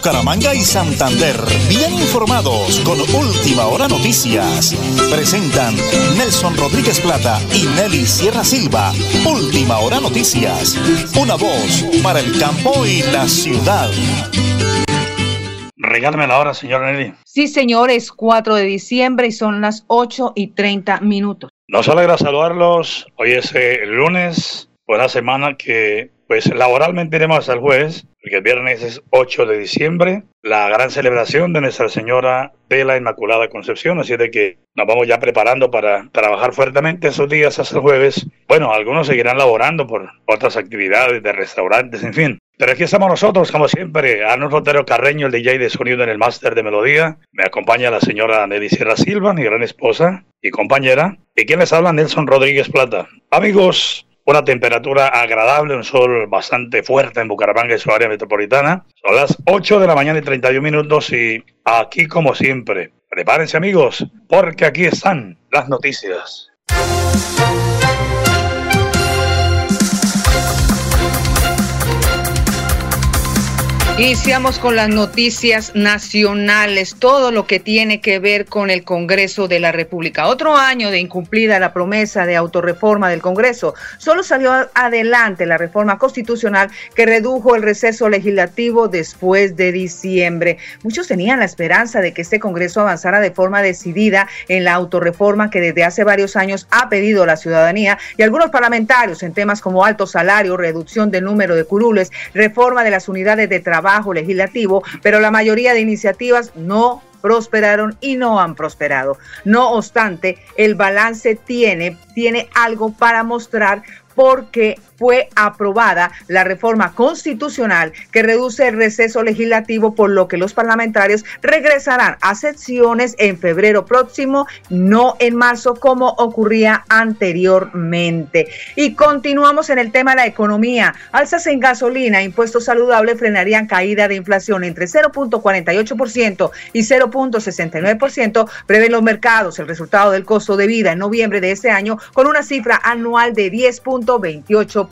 Bucaramanga y Santander, bien informados con Última Hora Noticias. Presentan Nelson Rodríguez Plata y Nelly Sierra Silva. Última Hora Noticias. Una voz para el campo y la ciudad. Regálame la hora, señor Nelly. Sí, señor, es 4 de diciembre y son las 8 y 30 minutos. Nos alegra saludarlos. Hoy es el eh, lunes, buena semana que pues laboralmente iremos hasta el jueves, porque el viernes es 8 de diciembre, la gran celebración de Nuestra Señora de la Inmaculada Concepción, así de que nos vamos ya preparando para trabajar fuertemente esos días hasta el jueves. Bueno, algunos seguirán laborando por otras actividades de restaurantes, en fin. Pero aquí estamos nosotros, como siempre, Arnold Rotero Carreño, el DJ de sonido en el máster de melodía. Me acompaña la señora Nelly Sierra Silva, mi gran esposa y compañera. ¿Y quien les habla? Nelson Rodríguez Plata. Amigos, una temperatura agradable, un sol bastante fuerte en Bucaramanga y su área metropolitana. Son las 8 de la mañana y 31 minutos y aquí como siempre, prepárense amigos, porque aquí están las noticias. Iniciamos con las noticias nacionales, todo lo que tiene que ver con el Congreso de la República. Otro año de incumplida la promesa de autorreforma del Congreso. Solo salió adelante la reforma constitucional que redujo el receso legislativo después de diciembre. Muchos tenían la esperanza de que este Congreso avanzara de forma decidida en la autorreforma que desde hace varios años ha pedido la ciudadanía y algunos parlamentarios en temas como alto salario, reducción del número de curules, reforma de las unidades de trabajo legislativo, pero la mayoría de iniciativas no prosperaron y no han prosperado. No obstante, el balance tiene, tiene algo para mostrar porque fue aprobada la reforma constitucional que reduce el receso legislativo, por lo que los parlamentarios regresarán a sesiones en febrero próximo, no en marzo como ocurría anteriormente. Y continuamos en el tema de la economía. Alzas en gasolina, impuestos saludables frenarían caída de inflación entre 0.48% y 0.69%, prevén los mercados el resultado del costo de vida en noviembre de este año con una cifra anual de 10.28%.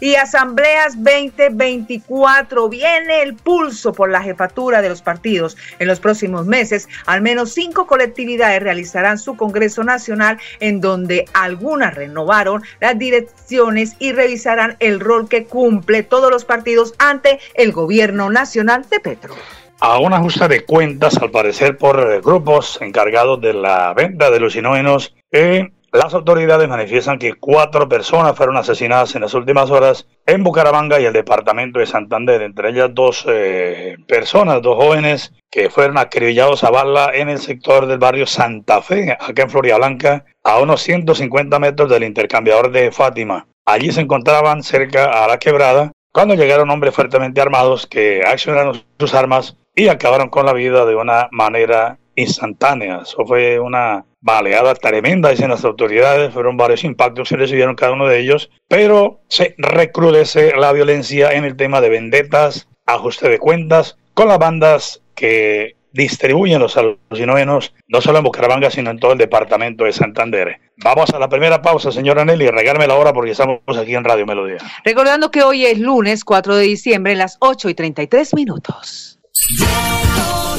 Y asambleas 2024, viene el pulso por la jefatura de los partidos. En los próximos meses, al menos cinco colectividades realizarán su Congreso Nacional en donde algunas renovaron las direcciones y revisarán el rol que cumple todos los partidos ante el gobierno nacional de Petro a un ajuste de cuentas, al parecer por grupos encargados de la venta de alucinógenos eh, las autoridades manifiestan que cuatro personas fueron asesinadas en las últimas horas en Bucaramanga y el departamento de Santander, entre ellas dos eh, personas, dos jóvenes que fueron acribillados a bala en el sector del barrio Santa Fe, acá en Floria Blanca, a unos 150 metros del intercambiador de Fátima. Allí se encontraban cerca a la quebrada cuando llegaron hombres fuertemente armados que accionaron sus armas y acabaron con la vida de una manera instantánea. Eso fue una baleada tremenda, dicen las autoridades. Fueron varios impactos que recibieron cada uno de ellos, pero se recrudece la violencia en el tema de vendetas, ajuste de cuentas con las bandas que distribuyen los alucinógenos, no solo en Bucaramanga, sino en todo el departamento de Santander. Vamos a la primera pausa, señora Nelly, regálame la hora porque estamos aquí en Radio Melodía. Recordando que hoy es lunes 4 de diciembre, en las 8 y 33 minutos.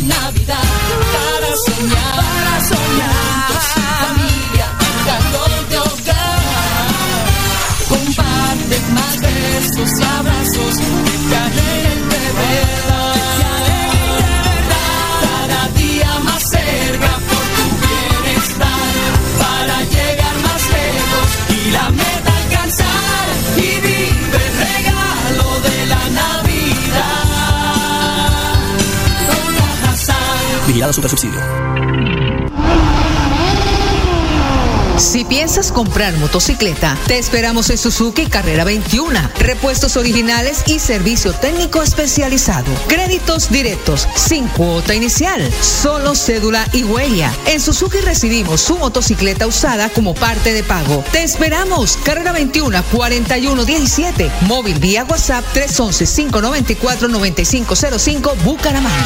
Navidad para soñar, para soñar. Familia, calor de hogar. Comparte más besos y abrazos, de verdad. Cada día más cerca por tu bienestar, para llegar más lejos y la meta alcanzar. Y vive el regalo de la Navidad. Vigilado Super Subsidio. Si piensas comprar motocicleta, te esperamos en Suzuki Carrera 21. Repuestos originales y servicio técnico especializado. Créditos directos, sin cuota inicial, solo cédula y huella. En Suzuki recibimos su motocicleta usada como parte de pago. Te esperamos. Carrera 21 4117. Móvil vía WhatsApp 311 594 9505 Bucaramanga.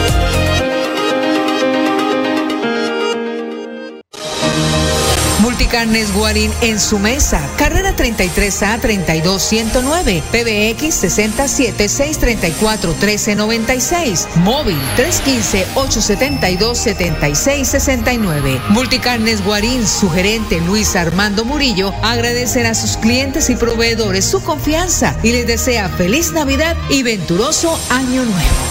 Multicarnes Guarín en su mesa. Carrera 33A 32109. PBX 67 634 1396. Móvil 315 872 7669. Multicarnes Guarín, su gerente Luis Armando Murillo, agradecerá a sus clientes y proveedores su confianza y les desea feliz Navidad y venturoso Año Nuevo.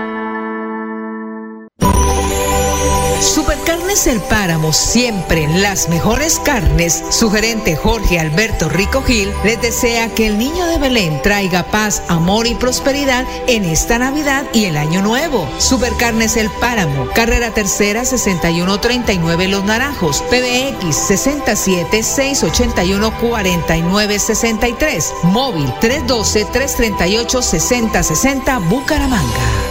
Supercarnes El Páramo, siempre las mejores carnes. Su gerente Jorge Alberto Rico Gil les desea que el niño de Belén traiga paz, amor y prosperidad en esta Navidad y el Año Nuevo. Supercarnes El Páramo, carrera tercera 6139 Los Naranjos, PBX 67 681 49 63, móvil 312 338 6060 Bucaramanga.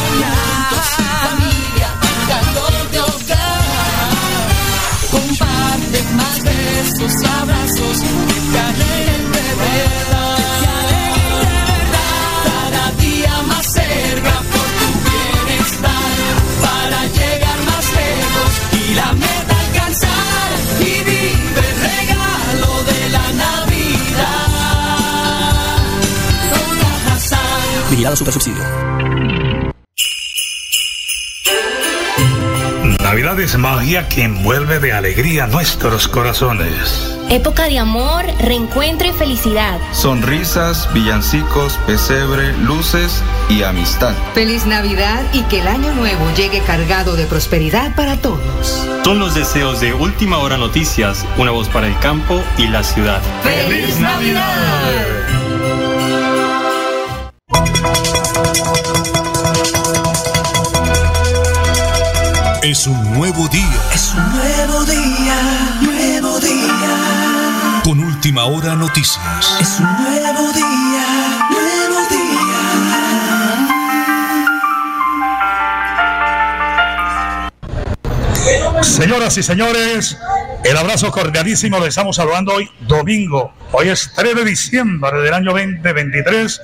Vigilado Super Subsidio. Navidad es magia que envuelve de alegría nuestros corazones. Época de amor, reencuentro y felicidad. Sonrisas, villancicos, pesebre, luces y amistad. Feliz Navidad y que el año nuevo llegue cargado de prosperidad para todos. Son los deseos de Última Hora Noticias, una voz para el campo y la ciudad. ¡Feliz Navidad! Es un nuevo día. Es un nuevo día, nuevo día. Con última hora noticias. Es un nuevo día, nuevo día. Señoras y señores, el abrazo cordialísimo. Le estamos saludando hoy domingo. Hoy es 3 de diciembre del año 2023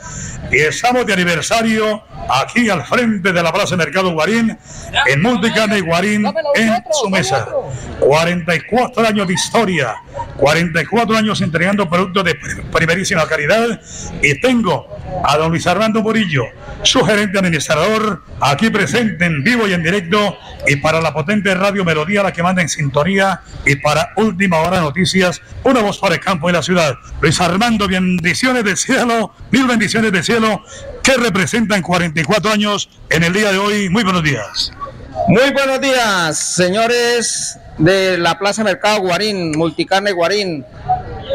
y estamos de aniversario aquí al frente de la Plaza Mercado Guarín, en Multicane Guarín, en su mesa. 44 años de historia, 44 años entregando productos de primerísima calidad y tengo a don Luis Armando Murillo, su gerente administrador, aquí presente en vivo y en directo y para la potente radio Melodía, la que manda en sintonía y para Última Hora Noticias, una voz para el campo y la ciudad. Luis Armando, bendiciones del cielo, mil bendiciones del cielo que representan 44 años en el día de hoy. Muy buenos días. Muy buenos días, señores de la Plaza Mercado Guarín, Multicarne Guarín,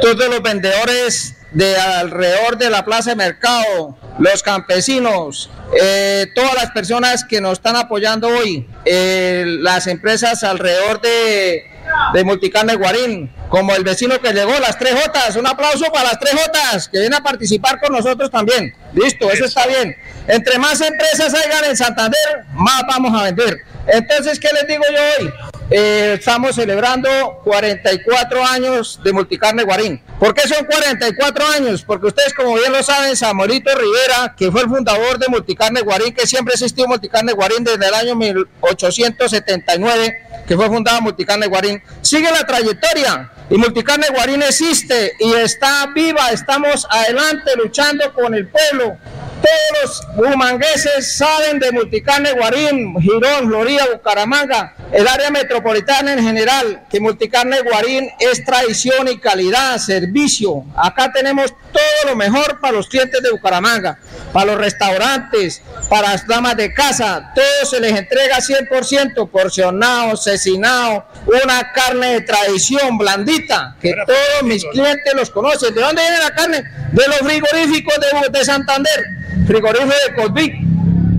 todos los vendedores de alrededor de la plaza mercado, los campesinos, eh, todas las personas que nos están apoyando hoy, eh, las empresas alrededor de, de Multicarne Guarín, como el vecino que llegó, las tres Jotas, un aplauso para las tres Jotas, que vienen a participar con nosotros también. Listo, eso está bien. Entre más empresas hayan en Santander, más vamos a vender. Entonces, ¿qué les digo yo hoy? Eh, estamos celebrando 44 años de Multicarne Guarín. ¿Por qué son 44 años? Porque ustedes, como bien lo saben, Samorito Rivera, que fue el fundador de Multicarne Guarín, que siempre existió Multicarne Guarín desde el año 1879, que fue fundada Multicarne Guarín, sigue la trayectoria. Y Multicarne Guarín existe y está viva, estamos adelante luchando con el pueblo. Todos los bumangueses saben de Multicarne Guarín, Girón, Florida, Bucaramanga, el área metropolitana en general, que Multicarne Guarín es tradición y calidad, servicio. Acá tenemos todo lo mejor para los clientes de Bucaramanga, para los restaurantes, para las damas de casa. Todo se les entrega 100% porcionado, cecinado, una carne de tradición blandita, que todos mis clientes los conocen. ¿De dónde viene la carne? De los frigoríficos de, de Santander, frigorífico de Cosvic.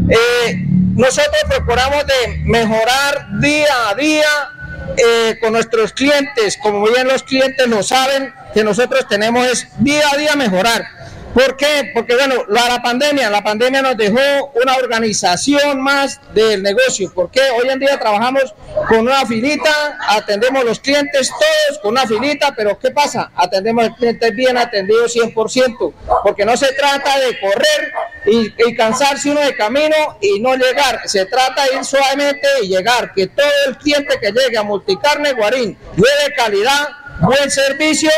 Eh, nosotros procuramos de mejorar día a día eh, con nuestros clientes, como bien los clientes lo saben, que nosotros tenemos es día a día mejorar. ¿Por qué? Porque bueno, la, pandemia, la pandemia nos dejó una organización más del negocio. porque Hoy en día trabajamos con una filita, atendemos los clientes todos con una filita, pero ¿qué pasa? Atendemos al cliente bien atendido 100%, porque no se trata de correr y, y, cansarse uno de camino y no llegar. Se trata de ir suavemente y llegar. Que todo el cliente que llegue a Multicarne Guarín lleve calidad, buen servicio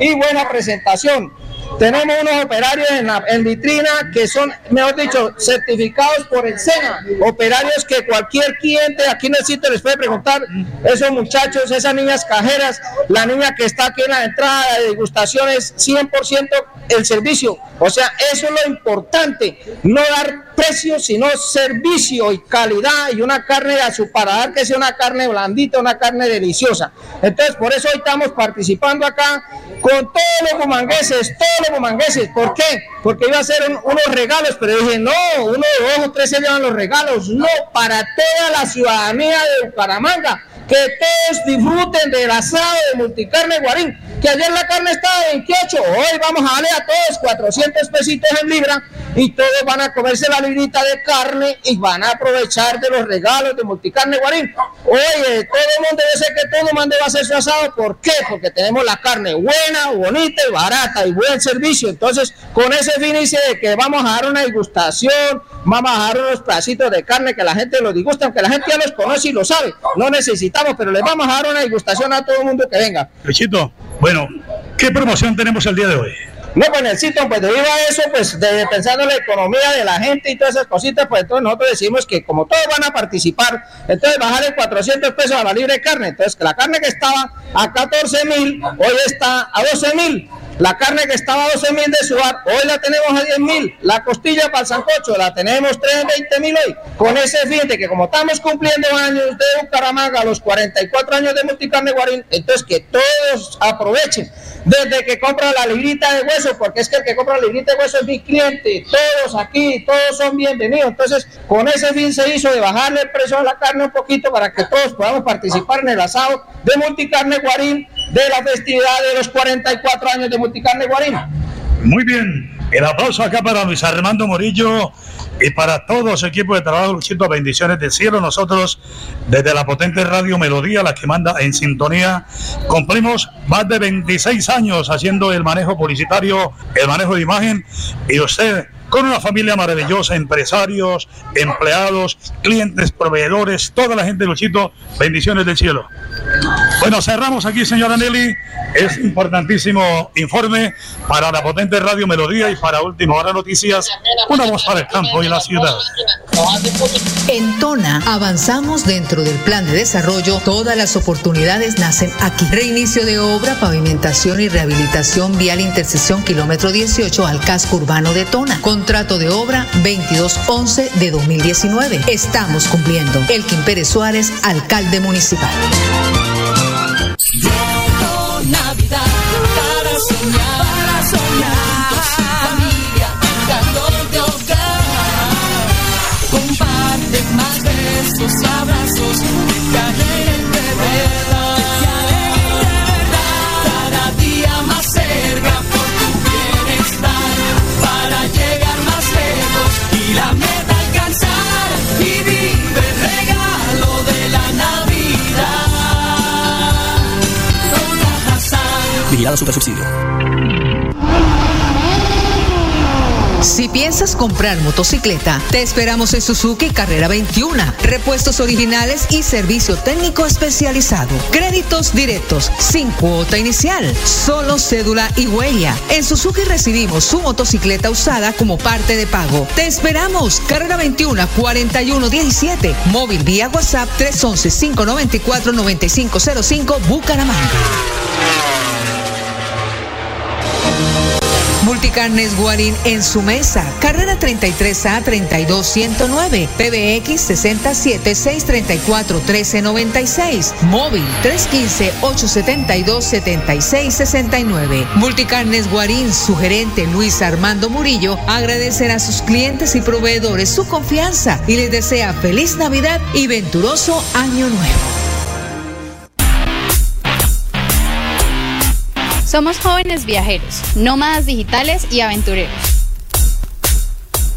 y buena presentación. Tenemos unos operarios en, la, vitrina que son, mejor dicho, certificados por el SENA. Operarios que cualquier cliente aquí en el les puede preguntar, esos muchachos, esas niñas cajeras, la niña que está aquí en la entrada de degustación es 100% el servicio. O sea, eso es lo importante, no dar precio, sino servicio y calidad y una carne a su paladar que sea una carne blandita, una carne deliciosa. Entonces, por eso hoy estamos participando acá con todos los bumangueses, todos los bumangueses. ¿Por qué? Porque iba a hacer un, unos regalos, pero dije, no, uno, dos o tres se llevan los regalos. No, para toda la ciudadanía de Bucaramanga. Que todos disfruten del asado de multicarne guarín. Que ayer la carne estaba 28, hoy vamos a darle a todos 400 pesitos en libra y todos van a comerse la librita de carne y van a aprovechar de los regalos de multicarne guarín. Oye, todo el mundo dice que todo el mundo va a hacer su asado. ¿Por qué? Porque tenemos la carne buena, bonita y barata y buen servicio. Entonces, con ese fin de que vamos a dar una degustación, vamos a dar unos pedacitos de carne que la gente los disgusta, aunque la gente ya los conoce y lo sabe. No necesitamos, pero les vamos a dar una degustación a todo el mundo que venga. Luchito, bueno, ¿qué promoción tenemos el día de hoy? No, pues Nelsito, pues debido a eso, pues de, pensando en la economía de la gente y todas esas cositas, pues entonces nosotros decimos que como todos van a participar, entonces bajarle 400 pesos a la libre carne. Entonces, que la carne que estaba a 14 mil, hoy está a 12 mil. La carne que estaba a 12 mil de suar, hoy la tenemos a 10 mil. La costilla para el sancocho, la tenemos 3 20 mil hoy. Con ese fin de que como estamos cumpliendo años de Bucaramanga, los 44 años de Multicarne Guarín, entonces que todos aprovechen. Desde que compra la librita de hueso, porque es que el que compra la librita de hueso es mi cliente. Todos aquí, todos son bienvenidos. Entonces, con ese fin se hizo de bajarle el precio a la carne un poquito para que todos podamos participar en el asado de Multicarne Guarín de la festividad de los 44 años de Multicarne Guarín. Muy bien. El aplauso acá para Luis Armando Morillo y para todo su equipo de trabajo, Luchito, bendiciones del cielo. Nosotros, desde la potente radio Melodía, la que manda en sintonía, cumplimos más de 26 años haciendo el manejo publicitario, el manejo de imagen, y usted con una familia maravillosa, empresarios, empleados, clientes, proveedores, toda la gente de Luchito, bendiciones del cielo. Bueno, cerramos aquí, señora Nelly. Es importantísimo informe para la potente Radio Melodía y para Última Hora Noticias, una voz para el campo y la ciudad. En Tona avanzamos dentro del plan de desarrollo. Todas las oportunidades nacen aquí. Reinicio de obra, pavimentación y rehabilitación vial intersección kilómetro 18 al casco urbano de Tona. Contrato de obra 2211 de 2019. Estamos cumpliendo. Elkin Pérez Suárez, alcalde municipal. Navidad para soñar. Super Subsidio. Si piensas comprar motocicleta, te esperamos en Suzuki Carrera 21. Repuestos originales y servicio técnico especializado. Créditos directos, sin cuota inicial, solo cédula y huella. En Suzuki recibimos su motocicleta usada como parte de pago. Te esperamos. Carrera 21 4117. Móvil vía WhatsApp 311 594 9505 Bucaramanga. Multicarnes Guarín en su mesa. Carrera 33A 32109. PBX 67 634 1396. Móvil 315 872 7669. Multicarnes Guarín, su gerente Luis Armando Murillo, agradecerá a sus clientes y proveedores su confianza y les desea feliz Navidad y venturoso Año Nuevo. Somos jóvenes viajeros, nómadas digitales y aventureros.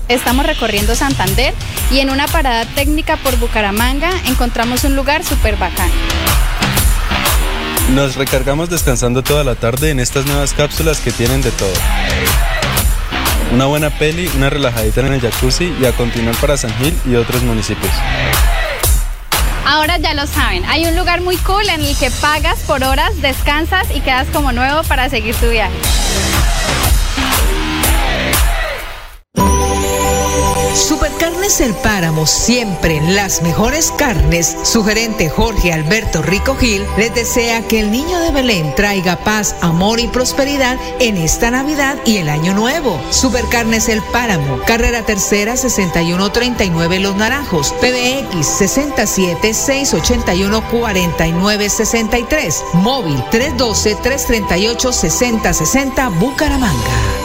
Estamos recorriendo Santander y en una parada técnica por Bucaramanga encontramos un lugar súper bacán. Nos recargamos descansando toda la tarde en estas nuevas cápsulas que tienen de todo. Una buena peli, una relajadita en el jacuzzi y a continuar para San Gil y otros municipios. Ahora ya lo saben, hay un lugar muy cool en el que pagas por horas, descansas y quedas como nuevo para seguir tu viaje. Supercarnes El Páramo, siempre las mejores carnes. Su gerente Jorge Alberto Rico Gil les desea que el niño de Belén traiga paz, amor y prosperidad en esta Navidad y el Año Nuevo. Supercarnes El Páramo, carrera tercera 6139 Los Naranjos, PBX 67 681 49 63, móvil 312 338 6060 Bucaramanga.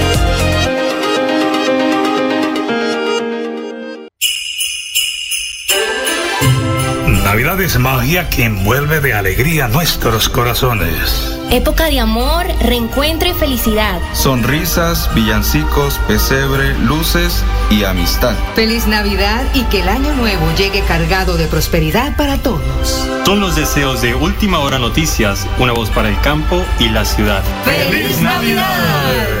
Navidad es magia que envuelve de alegría nuestros corazones. Época de amor, reencuentro y felicidad. Sonrisas, villancicos, pesebre, luces y amistad. Feliz Navidad y que el año nuevo llegue cargado de prosperidad para todos. Son los deseos de Última Hora Noticias, una voz para el campo y la ciudad. ¡Feliz Navidad!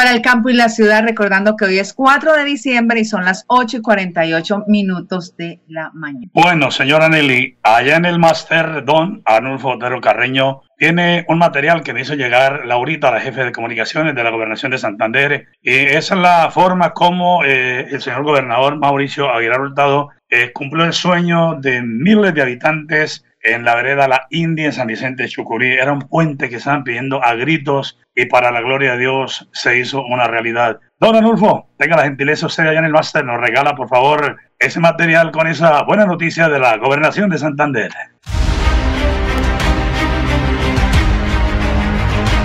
Para el campo y la ciudad, recordando que hoy es 4 de diciembre y son las 8 y 48 minutos de la mañana. Bueno, señora Nelly, allá en el máster Don Arnulfo Otero Carreño tiene un material que me hizo llegar Laurita, la jefe de comunicaciones de la gobernación de Santander. Y esa es la forma como eh, el señor gobernador Mauricio Aguilar Hurtado eh, cumplió el sueño de miles de habitantes en la vereda La India en San Vicente de Chucurí. Era un puente que estaban pidiendo a gritos y para la gloria de Dios se hizo una realidad. Don Anulfo, tenga la gentileza usted allá en el máster, nos regala por favor ese material con esa buena noticia de la gobernación de Santander.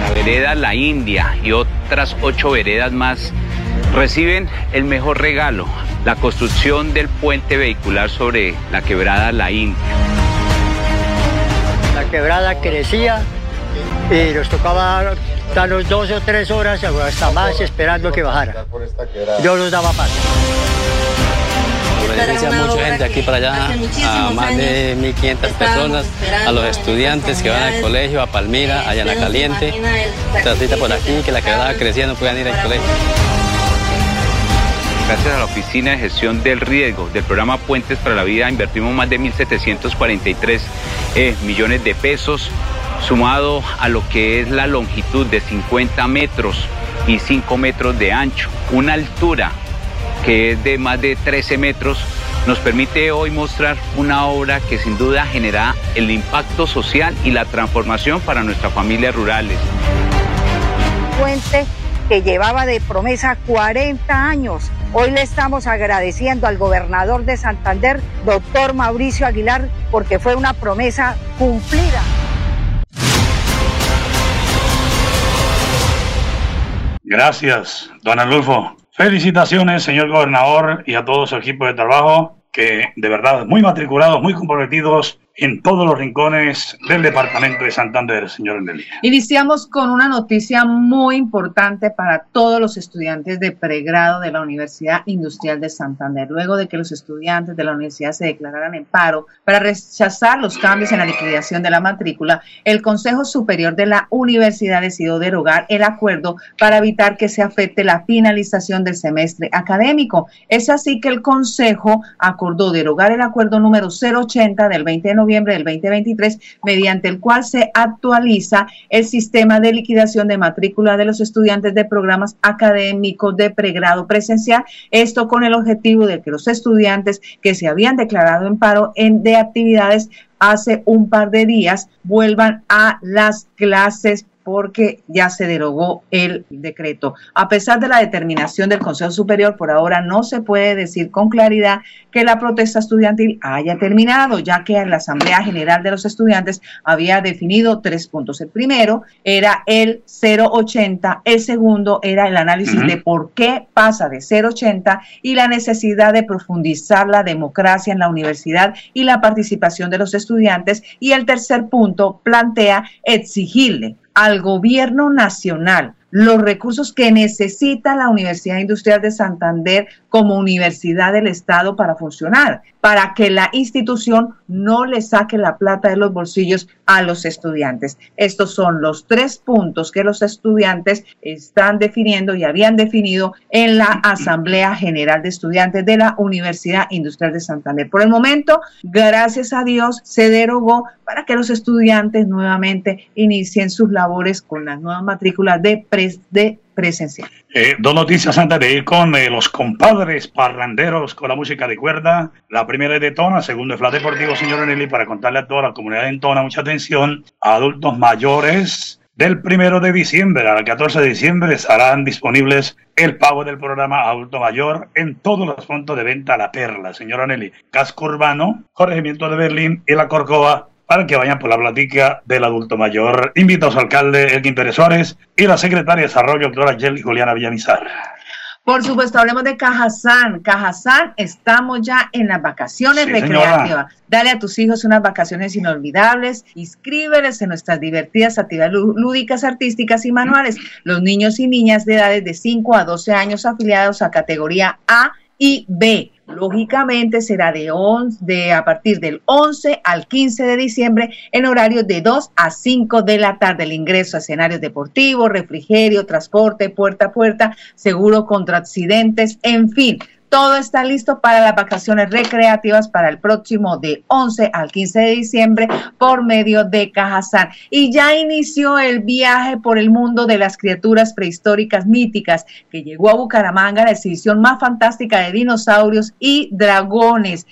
La vereda La India y otras ocho veredas más reciben el mejor regalo, la construcción del puente vehicular sobre la quebrada La India. La quebrada crecía y nos tocaba darnos dos o tres horas hasta más esperando que bajara. Yo nos daba paso. beneficia a mucha gente aquí para allá, a más de 1.500 personas, a los estudiantes que van al colegio, a Palmira, allá en la Caliente, transita por aquí, que la quebrada creciendo puedan ir al colegio. Gracias a la Oficina de Gestión del Riesgo del programa Puentes para la Vida invertimos más de 1.743 eh, millones de pesos, sumado a lo que es la longitud de 50 metros y 5 metros de ancho, una altura que es de más de 13 metros, nos permite hoy mostrar una obra que sin duda genera el impacto social y la transformación para nuestras familias rurales. Puente que llevaba de promesa 40 años. Hoy le estamos agradeciendo al gobernador de Santander, doctor Mauricio Aguilar, porque fue una promesa cumplida. Gracias, don Adolfo. Felicitaciones, señor gobernador, y a todo su equipo de trabajo, que de verdad muy matriculados, muy comprometidos en todos los rincones del departamento de Santander, señor Endelía. Iniciamos con una noticia muy importante para todos los estudiantes de pregrado de la Universidad Industrial de Santander. Luego de que los estudiantes de la universidad se declararan en paro para rechazar los cambios en la liquidación de la matrícula, el Consejo Superior de la Universidad decidió derogar el acuerdo para evitar que se afecte la finalización del semestre académico. Es así que el Consejo acordó derogar el acuerdo número 080 del 20 de noviembre noviembre del 2023, mediante el cual se actualiza el sistema de liquidación de matrícula de los estudiantes de programas académicos de pregrado presencial. Esto con el objetivo de que los estudiantes que se habían declarado en paro en, de actividades hace un par de días vuelvan a las clases porque ya se derogó el decreto. A pesar de la determinación del Consejo Superior, por ahora no se puede decir con claridad que la protesta estudiantil haya terminado, ya que la Asamblea General de los Estudiantes había definido tres puntos. El primero era el 080, el segundo era el análisis de por qué pasa de 080 y la necesidad de profundizar la democracia en la universidad y la participación de los estudiantes, y el tercer punto plantea exigirle al gobierno nacional los recursos que necesita la Universidad Industrial de Santander como universidad del Estado para funcionar, para que la institución no le saque la plata de los bolsillos a los estudiantes. Estos son los tres puntos que los estudiantes están definiendo y habían definido en la Asamblea General de Estudiantes de la Universidad Industrial de Santander. Por el momento, gracias a Dios, se derogó para que los estudiantes nuevamente inicien sus labores con las nuevas matrículas de, de presencial. Eh, dos noticias antes de ir con eh, los compadres parranderos con la música de cuerda. La primera es de Tona, segundo es Flat Deportivo, señor Nelly, para contarle a toda la comunidad de Tona, mucha atención, adultos mayores. Del primero de diciembre al 14 de diciembre estarán disponibles el pago del programa Adulto Mayor en todos los puntos de venta La Perla, señora Nelly. Casco Urbano, Corregimiento de Berlín y La Corcova para que vayan por la platica del adulto mayor. Invito a su alcalde Elkin Pérez Suárez y la secretaria de Desarrollo, doctora Jelly Juliana Villamizar. Por supuesto, hablemos de Cajazán. Cajazán, estamos ya en las vacaciones recreativas. Dale a tus hijos unas vacaciones inolvidables, inscríbeles en nuestras divertidas actividades lúdicas, artísticas y manuales. Los niños y niñas de edades de 5 a 12 años afiliados a categoría A y B lógicamente será de, de a partir del 11 al 15 de diciembre en horarios de 2 a 5 de la tarde. El ingreso a escenarios deportivos, refrigerio, transporte, puerta a puerta, seguro contra accidentes, en fin. Todo está listo para las vacaciones recreativas para el próximo de 11 al 15 de diciembre por medio de Cajazán. Y ya inició el viaje por el mundo de las criaturas prehistóricas míticas que llegó a Bucaramanga, la exhibición más fantástica de dinosaurios y dragones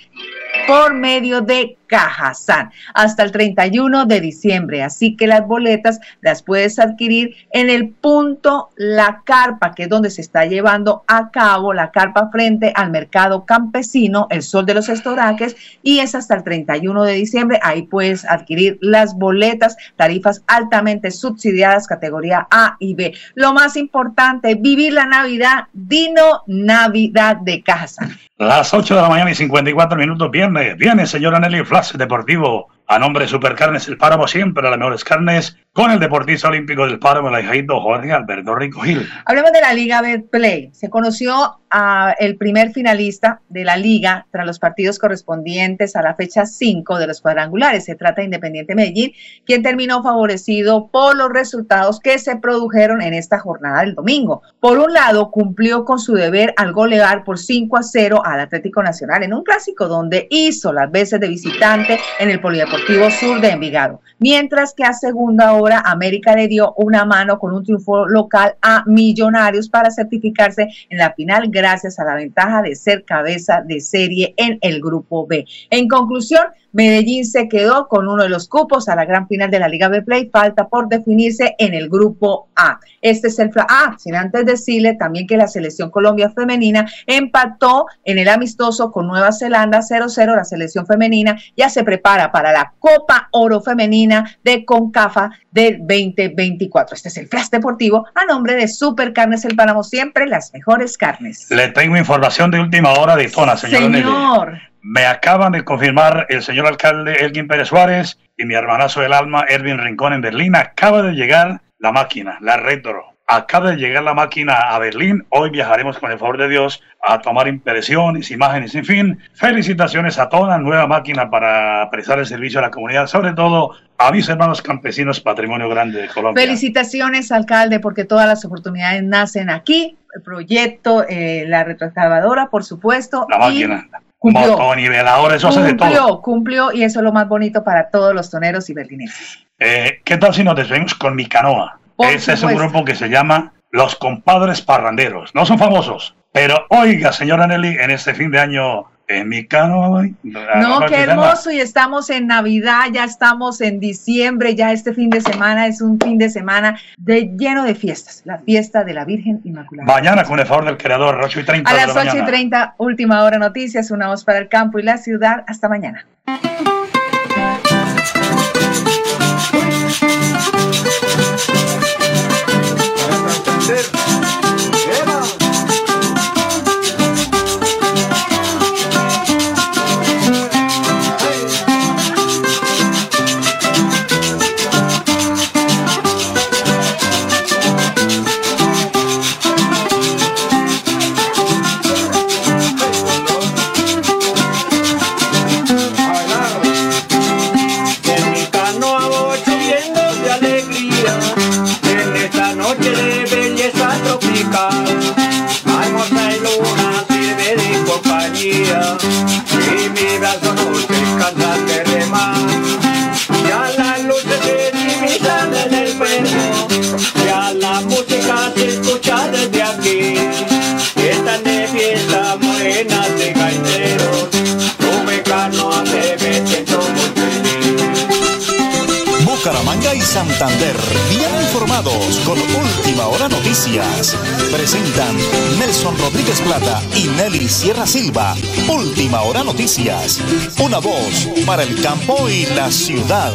por medio de Cajazán hasta el 31 de diciembre. Así que las boletas las puedes adquirir en el punto La Carpa, que es donde se está llevando a cabo la carpa frente al mercado campesino, el Sol de los Estoraques, y es hasta el 31 de diciembre. Ahí puedes adquirir las boletas, tarifas altamente subsidiadas, categoría A y B. Lo más importante, vivir la Navidad, Dino Navidad de Cajazán. Las 8 de la mañana y 54 minutos, viene, viene señora Nelly Flash Deportivo. A nombre de Supercarnes El Páramo, siempre las mejores carnes, con el deportista olímpico del Páramo, el hijito Jorge Alberto Rico Gil. Hablemos de la Liga Betplay. Se conoció a el primer finalista de la liga tras los partidos correspondientes a la fecha 5 de los cuadrangulares. Se trata de Independiente Medellín, quien terminó favorecido por los resultados que se produjeron en esta jornada del domingo. Por un lado, cumplió con su deber al golear por 5 a 0 al Atlético Nacional en un clásico donde hizo las veces de visitante en el Polideportivo Sur de Envigado. Mientras que a segunda hora América le dio una mano con un triunfo local a Millonarios para certificarse en la final gracias a la ventaja de ser cabeza de serie en el grupo B. En conclusión, Medellín se quedó con uno de los cupos a la gran final de la Liga B Play. Falta por definirse en el grupo A. Este es el A, sin antes decirle también que la selección Colombia femenina empató en el amistoso con Nueva Zelanda 0-0. La selección femenina ya se prepara para la Copa Oro Femenina de CONCAFA del 2024. Este es el Flash Deportivo a nombre de Super Carnes El Páramo, siempre las mejores carnes. Le tengo información de última hora de zona, señor. Señor. Me acaban de confirmar el señor alcalde Elgin Pérez Suárez y mi hermanazo del alma, Erwin Rincón, en Berlín. Acaba de llegar la máquina, la retro. Acaba de llegar la máquina a Berlín. Hoy viajaremos con el favor de Dios a tomar impresiones, imágenes, en fin. Felicitaciones a toda la nueva máquina para prestar el servicio a la comunidad, sobre todo a mis hermanos campesinos, patrimonio grande de Colombia. Felicitaciones, alcalde, porque todas las oportunidades nacen aquí. El proyecto, eh, la retroexcavadora, por supuesto. La máquina. Y cumplió. Motonivelador, eso hace de todo. Cumplió, cumplió, y eso es lo más bonito para todos los toneros y berlineses. Eh, ¿Qué tal si nos despedimos con mi canoa? Por Ese es un grupo que se llama Los Compadres Parranderos. No son famosos, pero oiga, señora Nelly, en este fin de año, en mi canoa. No, qué hermoso, y estamos en Navidad, ya estamos en diciembre, ya este fin de semana es un fin de semana de, lleno de fiestas, la fiesta de la Virgen Inmaculada. Mañana, con el favor del creador, 8 y 30 A las la 8 y mañana. 30, última hora noticias, una voz para el campo y la ciudad. Hasta mañana. En Presentan Nelson Rodríguez Plata y Nelly Sierra Silva. Última Hora Noticias. Una voz para el campo y la ciudad.